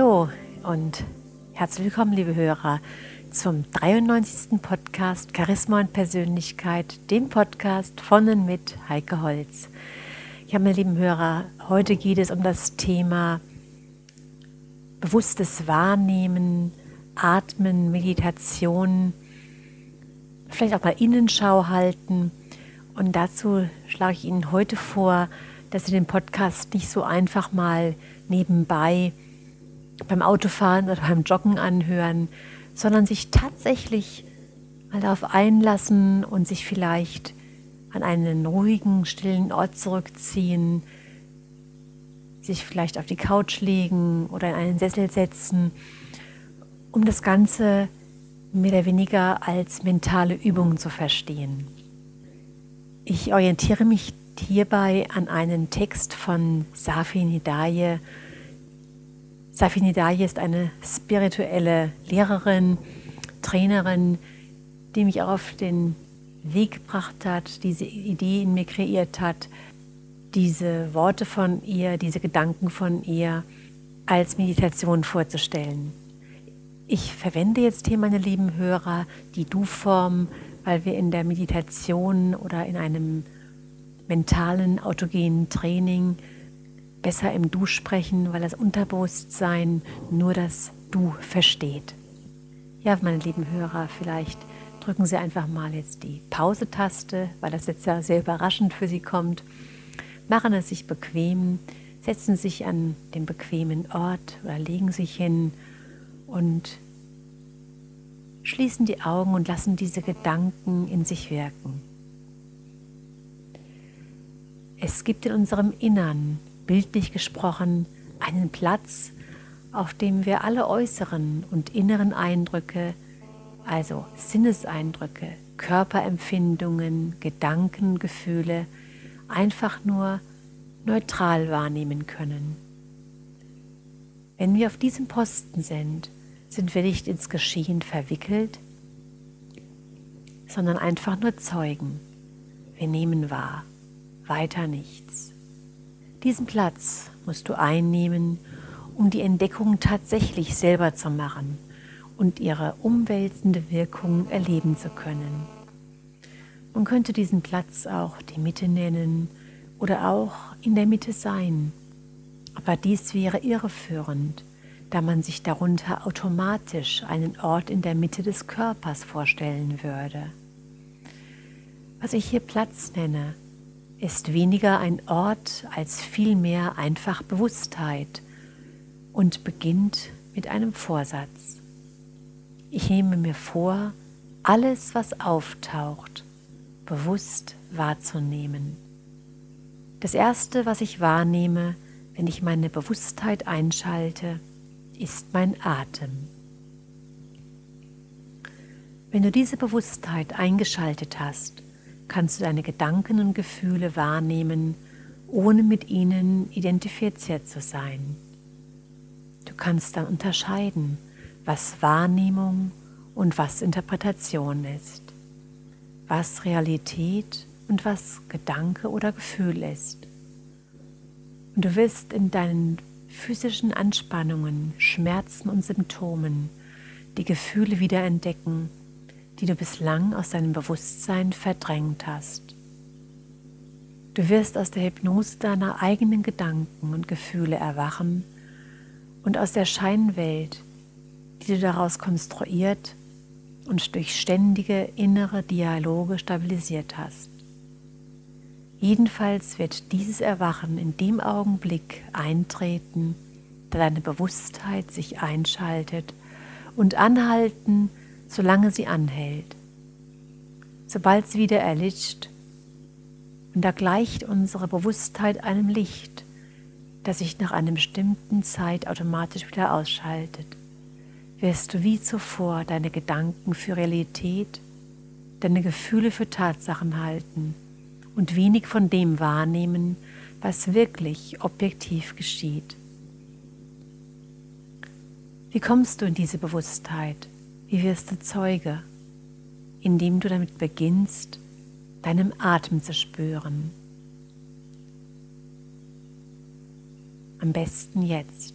Hallo und herzlich willkommen, liebe Hörer, zum 93. Podcast Charisma und Persönlichkeit, dem Podcast von und mit Heike Holz. Ja, meine lieben Hörer, heute geht es um das Thema bewusstes Wahrnehmen, Atmen, Meditation, vielleicht auch mal Innenschau halten. Und dazu schlage ich Ihnen heute vor, dass Sie den Podcast nicht so einfach mal nebenbei beim Autofahren oder beim Joggen anhören, sondern sich tatsächlich mal darauf einlassen und sich vielleicht an einen ruhigen, stillen Ort zurückziehen, sich vielleicht auf die Couch legen oder in einen Sessel setzen, um das Ganze mehr oder weniger als mentale Übung zu verstehen. Ich orientiere mich hierbei an einen Text von Safi Nidaye. Safi Nidaye ist eine spirituelle Lehrerin, Trainerin, die mich auf den Weg gebracht hat, diese Idee in mir kreiert hat, diese Worte von ihr, diese Gedanken von ihr als Meditation vorzustellen. Ich verwende jetzt hier, meine lieben Hörer, die Du-Form, weil wir in der Meditation oder in einem mentalen, autogenen Training besser im Du sprechen, weil das Unterbewusstsein nur das Du versteht. Ja, meine lieben Hörer, vielleicht drücken Sie einfach mal jetzt die Pause-Taste, weil das jetzt ja sehr überraschend für Sie kommt. Machen es sich bequem, setzen sich an den bequemen Ort oder legen sich hin und schließen die Augen und lassen diese Gedanken in sich wirken. Es gibt in unserem Innern, bildlich gesprochen, einen Platz, auf dem wir alle äußeren und inneren Eindrücke, also Sinneseindrücke, Körperempfindungen, Gedanken, Gefühle, einfach nur neutral wahrnehmen können. Wenn wir auf diesem Posten sind, sind wir nicht ins Geschehen verwickelt, sondern einfach nur Zeugen. Wir nehmen wahr weiter nichts. Diesen Platz musst du einnehmen, um die Entdeckung tatsächlich selber zu machen und ihre umwälzende Wirkung erleben zu können. Man könnte diesen Platz auch die Mitte nennen oder auch in der Mitte sein. Aber dies wäre irreführend, da man sich darunter automatisch einen Ort in der Mitte des Körpers vorstellen würde. Was ich hier Platz nenne, ist weniger ein Ort als vielmehr einfach Bewusstheit und beginnt mit einem Vorsatz. Ich nehme mir vor, alles, was auftaucht, bewusst wahrzunehmen. Das Erste, was ich wahrnehme, wenn ich meine Bewusstheit einschalte, ist mein Atem. Wenn du diese Bewusstheit eingeschaltet hast, kannst du deine Gedanken und Gefühle wahrnehmen, ohne mit ihnen identifiziert zu sein. Du kannst dann unterscheiden, was Wahrnehmung und was Interpretation ist, was Realität und was Gedanke oder Gefühl ist. Und du wirst in deinen physischen Anspannungen, Schmerzen und Symptomen die Gefühle wieder entdecken, die du bislang aus deinem Bewusstsein verdrängt hast. Du wirst aus der Hypnose deiner eigenen Gedanken und Gefühle erwachen und aus der Scheinwelt, die du daraus konstruiert und durch ständige innere Dialoge stabilisiert hast. Jedenfalls wird dieses Erwachen in dem Augenblick eintreten, da deine Bewusstheit sich einschaltet und anhalten solange sie anhält. Sobald sie wieder erlischt, und da gleicht unsere Bewusstheit einem Licht, das sich nach einer bestimmten Zeit automatisch wieder ausschaltet, wirst du wie zuvor deine Gedanken für Realität, deine Gefühle für Tatsachen halten und wenig von dem wahrnehmen, was wirklich objektiv geschieht. Wie kommst du in diese Bewusstheit? Wie wirst du Zeuge, indem du damit beginnst, deinem Atem zu spüren? Am besten jetzt.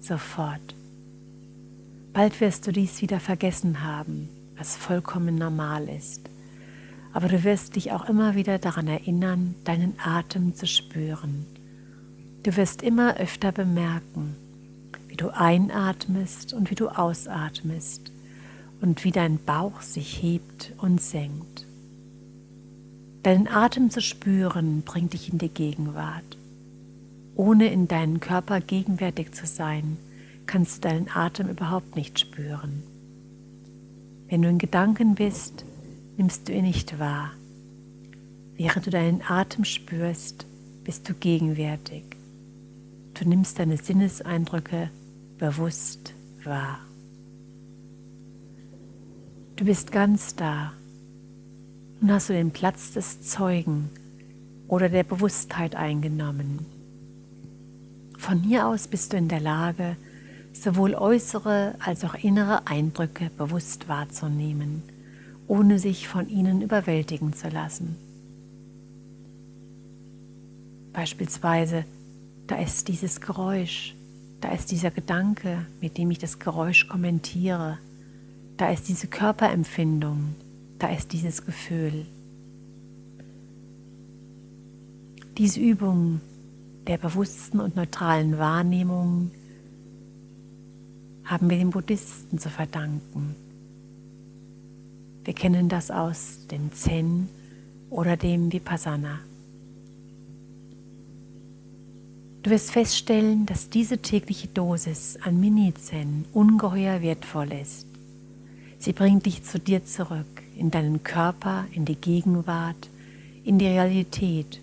sofort. Bald wirst du dies wieder vergessen haben, was vollkommen normal ist. Aber du wirst dich auch immer wieder daran erinnern, deinen Atem zu spüren. Du wirst immer öfter bemerken, wie du einatmest und wie du ausatmest und wie dein Bauch sich hebt und senkt. Deinen Atem zu spüren bringt dich in die Gegenwart. Ohne in deinen Körper gegenwärtig zu sein, kannst du deinen Atem überhaupt nicht spüren. Wenn du in Gedanken bist, nimmst du ihn nicht wahr. Während du deinen Atem spürst, bist du gegenwärtig. Du nimmst deine Sinneseindrücke bewusst wahr. Du bist ganz da. Nun hast du den Platz des Zeugen oder der Bewusstheit eingenommen. Von hier aus bist du in der Lage, sowohl äußere als auch innere Eindrücke bewusst wahrzunehmen, ohne sich von ihnen überwältigen zu lassen. Beispielsweise, da ist dieses Geräusch, da ist dieser Gedanke, mit dem ich das Geräusch kommentiere, da ist diese Körperempfindung, da ist dieses Gefühl. Diese Übung der bewussten und neutralen Wahrnehmung haben wir den Buddhisten zu verdanken. Wir kennen das aus dem Zen oder dem Vipassana. Du wirst feststellen, dass diese tägliche Dosis an Mini-Zen ungeheuer wertvoll ist. Sie bringt dich zu dir zurück, in deinen Körper, in die Gegenwart, in die Realität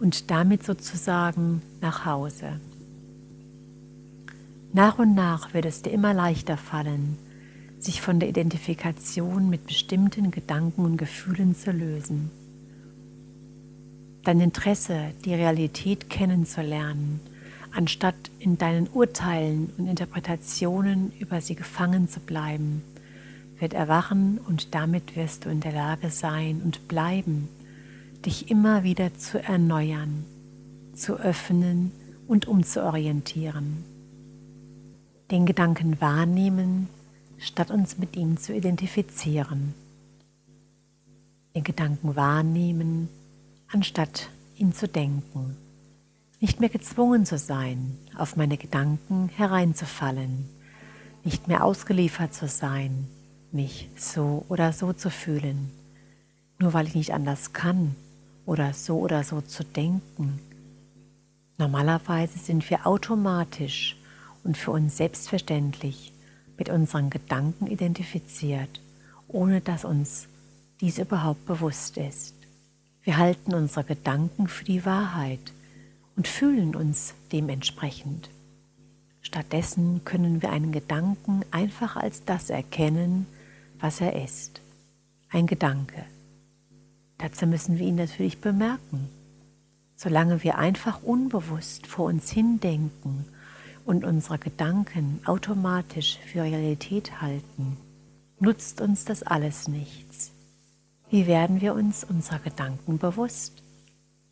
und damit sozusagen nach Hause. Nach und nach wird es dir immer leichter fallen, sich von der Identifikation mit bestimmten Gedanken und Gefühlen zu lösen. Dein Interesse, die Realität kennenzulernen, anstatt in deinen Urteilen und Interpretationen über sie gefangen zu bleiben, wird erwachen und damit wirst du in der Lage sein und bleiben, dich immer wieder zu erneuern, zu öffnen und umzuorientieren den Gedanken wahrnehmen, statt uns mit ihm zu identifizieren. Den Gedanken wahrnehmen, anstatt ihn zu denken. Nicht mehr gezwungen zu sein, auf meine Gedanken hereinzufallen. Nicht mehr ausgeliefert zu sein, mich so oder so zu fühlen. Nur weil ich nicht anders kann oder so oder so zu denken. Normalerweise sind wir automatisch und für uns selbstverständlich mit unseren Gedanken identifiziert, ohne dass uns dies überhaupt bewusst ist. Wir halten unsere Gedanken für die Wahrheit und fühlen uns dementsprechend. Stattdessen können wir einen Gedanken einfach als das erkennen, was er ist. Ein Gedanke. Dazu müssen wir ihn natürlich bemerken. Solange wir einfach unbewusst vor uns hindenken und unsere Gedanken automatisch für Realität halten, nutzt uns das alles nichts. Wie werden wir uns unserer Gedanken bewusst?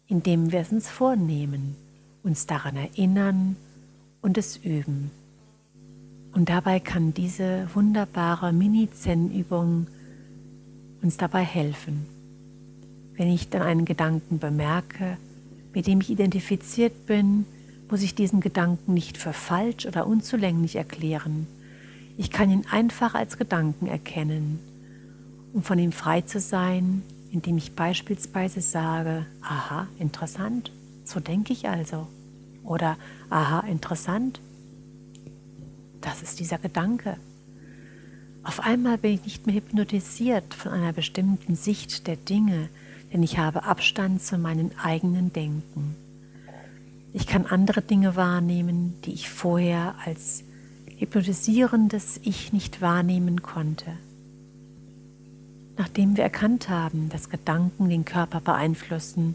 Indem wir es uns vornehmen, uns daran erinnern und es üben. Und dabei kann diese wunderbare Mini-Zen-Übung uns dabei helfen. Wenn ich dann einen Gedanken bemerke, mit dem ich identifiziert bin, muss ich diesen Gedanken nicht für falsch oder unzulänglich erklären. Ich kann ihn einfach als Gedanken erkennen, um von ihm frei zu sein, indem ich beispielsweise sage, aha, interessant, so denke ich also. Oder aha, interessant, das ist dieser Gedanke. Auf einmal bin ich nicht mehr hypnotisiert von einer bestimmten Sicht der Dinge, denn ich habe Abstand zu meinem eigenen Denken. Ich kann andere Dinge wahrnehmen, die ich vorher als hypnotisierendes Ich nicht wahrnehmen konnte. Nachdem wir erkannt haben, dass Gedanken den Körper beeinflussen,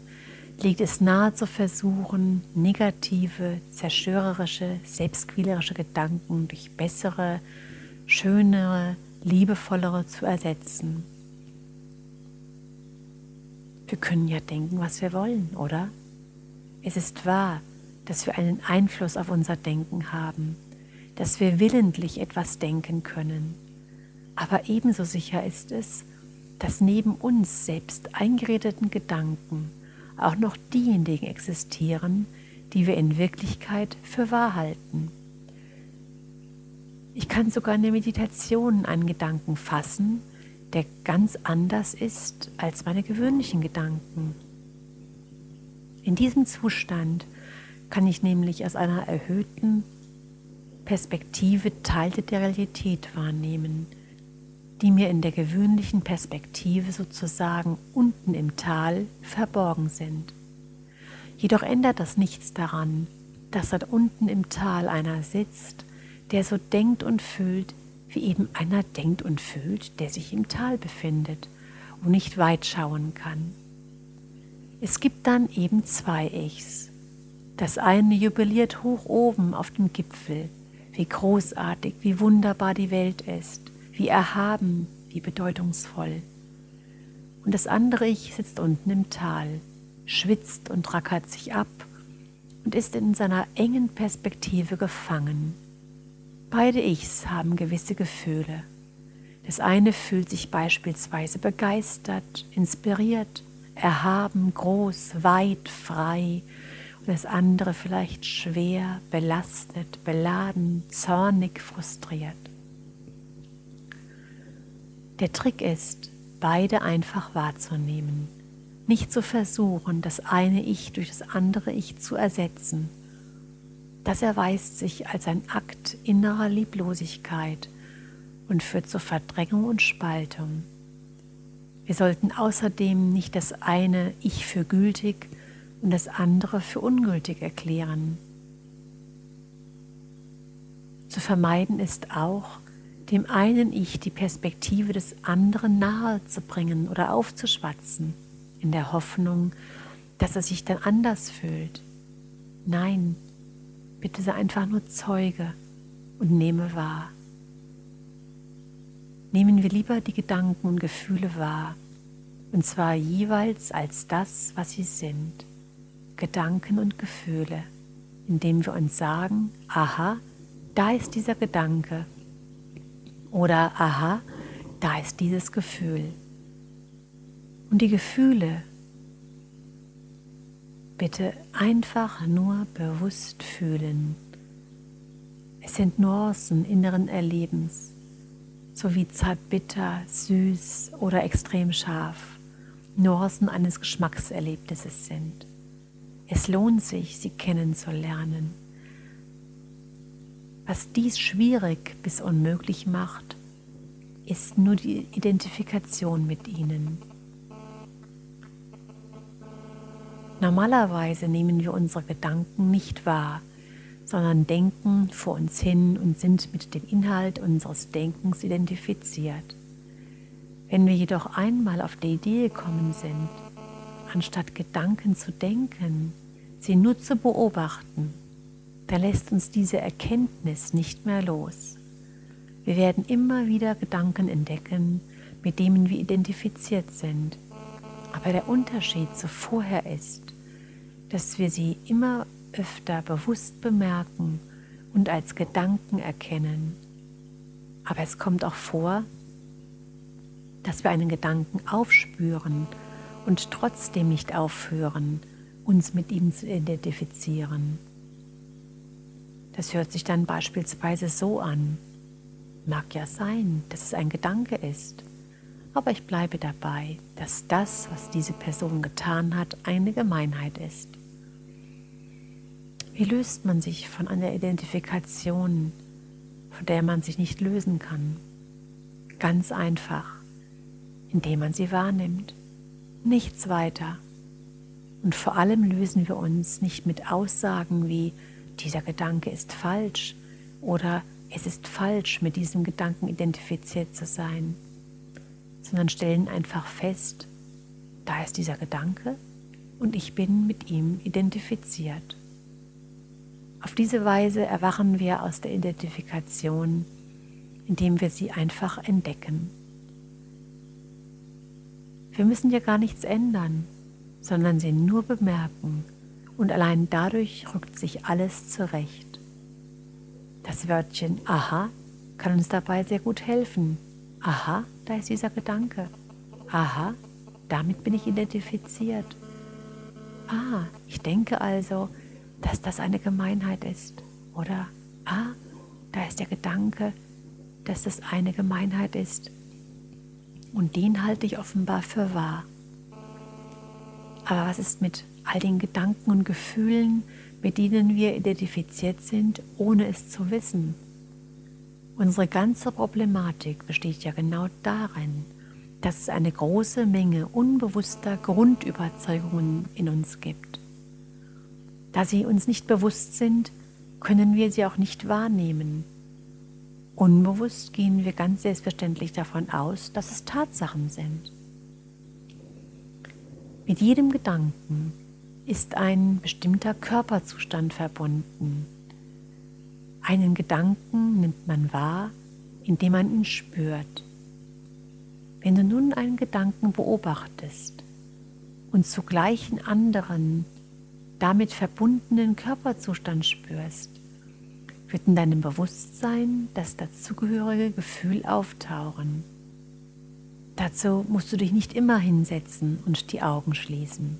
liegt es nahe zu versuchen, negative, zerstörerische, selbstquälerische Gedanken durch bessere, schönere, liebevollere zu ersetzen. Wir können ja denken, was wir wollen, oder? Es ist wahr, dass wir einen Einfluss auf unser Denken haben. dass wir willentlich etwas denken können. Aber ebenso sicher ist es, dass neben uns selbst eingeredeten Gedanken auch noch diejenigen existieren, die wir in Wirklichkeit für wahr halten. Ich kann sogar in der Meditation einen Gedanken fassen, der ganz anders ist als meine gewöhnlichen Gedanken. In diesem Zustand kann ich nämlich aus einer erhöhten Perspektive Teile der Realität wahrnehmen, die mir in der gewöhnlichen Perspektive sozusagen unten im Tal verborgen sind. Jedoch ändert das nichts daran, dass dort unten im Tal einer sitzt, der so denkt und fühlt, wie eben einer denkt und fühlt, der sich im Tal befindet und nicht weit schauen kann. Es gibt dann eben zwei Ichs. Das eine jubiliert hoch oben auf dem Gipfel, wie großartig, wie wunderbar die Welt ist, wie erhaben, wie bedeutungsvoll. Und das andere Ich sitzt unten im Tal, schwitzt und rackert sich ab und ist in seiner engen Perspektive gefangen. Beide Ichs haben gewisse Gefühle. Das eine fühlt sich beispielsweise begeistert, inspiriert, erhaben, groß, weit, frei und das andere vielleicht schwer, belastet, beladen, zornig, frustriert. Der Trick ist, beide einfach wahrzunehmen, nicht zu versuchen, das eine Ich durch das andere Ich zu ersetzen. Das erweist sich als ein Akt innerer Lieblosigkeit und führt zur Verdrängung und Spaltung. Wir sollten außerdem nicht das eine Ich für gültig und das andere für ungültig erklären. Zu vermeiden ist auch, dem einen Ich die Perspektive des anderen nahe zu bringen oder aufzuschwatzen, in der Hoffnung, dass er sich dann anders fühlt. Nein, bitte sei einfach nur Zeuge und nehme wahr. Nehmen wir lieber die Gedanken und Gefühle wahr, und zwar jeweils als das, was sie sind, Gedanken und Gefühle, indem wir uns sagen, aha, da ist dieser Gedanke oder aha, da ist dieses Gefühl. Und die Gefühle bitte einfach nur bewusst fühlen. Es sind Nuancen inneren Erlebens, sowie zart-bitter, süß oder extrem scharf. Nuancen eines Geschmackserlebnisses sind. Es lohnt sich, sie kennenzulernen. Was dies schwierig bis unmöglich macht, ist nur die Identifikation mit ihnen. Normalerweise nehmen wir unsere Gedanken nicht wahr, sondern denken vor uns hin und sind mit dem Inhalt unseres Denkens identifiziert. Wenn wir jedoch einmal auf die Idee gekommen sind, anstatt Gedanken zu denken, sie nur zu beobachten, dann lässt uns diese Erkenntnis nicht mehr los. Wir werden immer wieder Gedanken entdecken, mit denen wir identifiziert sind. Aber der Unterschied zu vorher ist, dass wir sie immer öfter bewusst bemerken und als Gedanken erkennen. Aber es kommt auch vor, dass wir einen Gedanken aufspüren und trotzdem nicht aufhören, uns mit ihm zu identifizieren. Das hört sich dann beispielsweise so an. Mag ja sein, dass es ein Gedanke ist, aber ich bleibe dabei, dass das, was diese Person getan hat, eine Gemeinheit ist. Wie löst man sich von einer Identifikation, von der man sich nicht lösen kann? Ganz einfach, indem man sie wahrnimmt. Nichts weiter. Und vor allem lösen wir uns nicht mit Aussagen wie dieser Gedanke ist falsch oder es ist falsch, mit diesem Gedanken identifiziert zu sein, sondern stellen einfach fest, da ist dieser Gedanke und ich bin mit ihm identifiziert. Auf diese Weise erwachen wir aus der Identifikation, indem wir sie einfach entdecken. Wir müssen ja gar nichts ändern, sondern sie nur bemerken und allein dadurch rückt sich alles zurecht. Das Wörtchen aha kann uns dabei sehr gut helfen. Aha, da ist dieser Gedanke. Aha, damit bin ich identifiziert. Ah, ich denke also, dass das eine Gemeinheit ist. Oder ah, da ist der Gedanke, dass das eine Gemeinheit ist. Und den halte ich offenbar für wahr. Aber was ist mit all den Gedanken und Gefühlen, mit denen wir identifiziert sind, ohne es zu wissen? Unsere ganze Problematik besteht ja genau darin, dass es eine große Menge unbewusster Grundüberzeugungen in uns gibt. Da sie uns nicht bewusst sind, können wir sie auch nicht wahrnehmen. Unbewusst gehen wir ganz selbstverständlich davon aus, dass es Tatsachen sind. Mit jedem Gedanken ist ein bestimmter Körperzustand verbunden. Einen Gedanken nimmt man wahr, indem man ihn spürt. Wenn du nun einen Gedanken beobachtest und zugleich einen anderen, damit verbundenen Körperzustand spürst, wird in deinem Bewusstsein das dazugehörige Gefühl auftauchen. Dazu musst du dich nicht immer hinsetzen und die Augen schließen.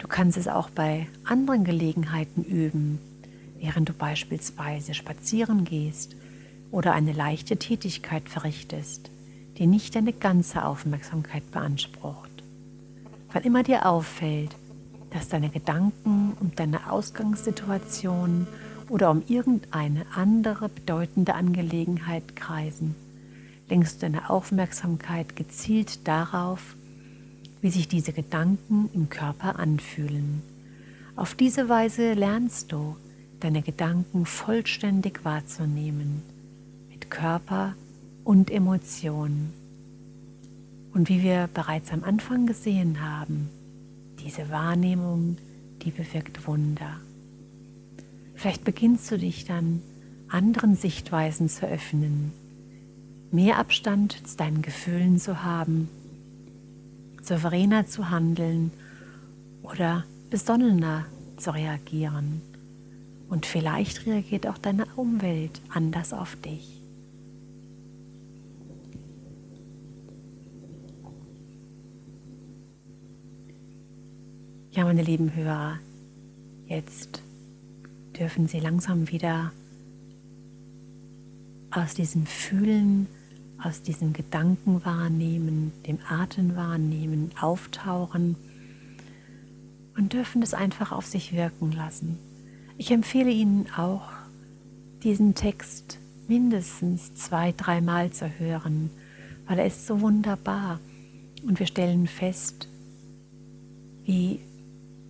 Du kannst es auch bei anderen Gelegenheiten üben, während du beispielsweise spazieren gehst oder eine leichte Tätigkeit verrichtest, die nicht deine ganze Aufmerksamkeit beansprucht. Wann immer dir auffällt, dass deine Gedanken um deine Ausgangssituation oder um irgendeine andere bedeutende Angelegenheit kreisen, lenkst du deine Aufmerksamkeit gezielt darauf, wie sich diese Gedanken im Körper anfühlen. Auf diese Weise lernst du, deine Gedanken vollständig wahrzunehmen, mit Körper und Emotionen. Und wie wir bereits am Anfang gesehen haben, diese Wahrnehmung, die bewirkt Wunder. Vielleicht beginnst du dich dann anderen Sichtweisen zu öffnen, mehr Abstand zu deinen Gefühlen zu haben, souveräner zu handeln oder besonnener zu reagieren. Und vielleicht reagiert auch deine Umwelt anders auf dich. Ja, meine lieben Hörer, jetzt dürfen Sie langsam wieder aus diesem Fühlen, aus diesem Gedanken wahrnehmen, dem Atem wahrnehmen, auftauchen und dürfen es einfach auf sich wirken lassen. Ich empfehle Ihnen auch, diesen Text mindestens zwei, dreimal zu hören, weil er ist so wunderbar und wir stellen fest, wie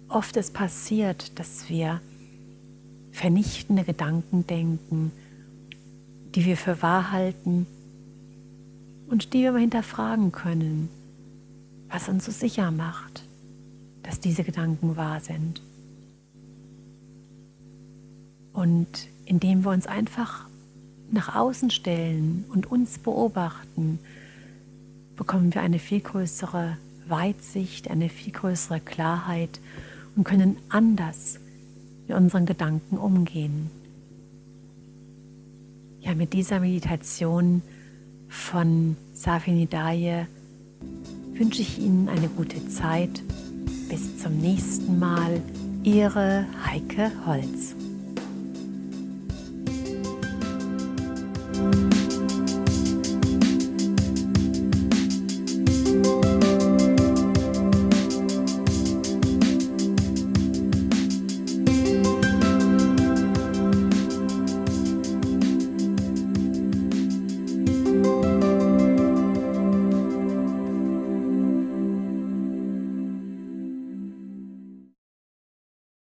oft es passiert, dass wir vernichtende Gedanken denken, die wir für wahr halten und die wir mal hinterfragen können, was uns so sicher macht, dass diese Gedanken wahr sind. Und indem wir uns einfach nach außen stellen und uns beobachten, bekommen wir eine viel größere Weitsicht, eine viel größere Klarheit und können anders mit unseren Gedanken umgehen. Ja, mit dieser Meditation von Safinidaye wünsche ich Ihnen eine gute Zeit. Bis zum nächsten Mal. Ihre Heike Holz.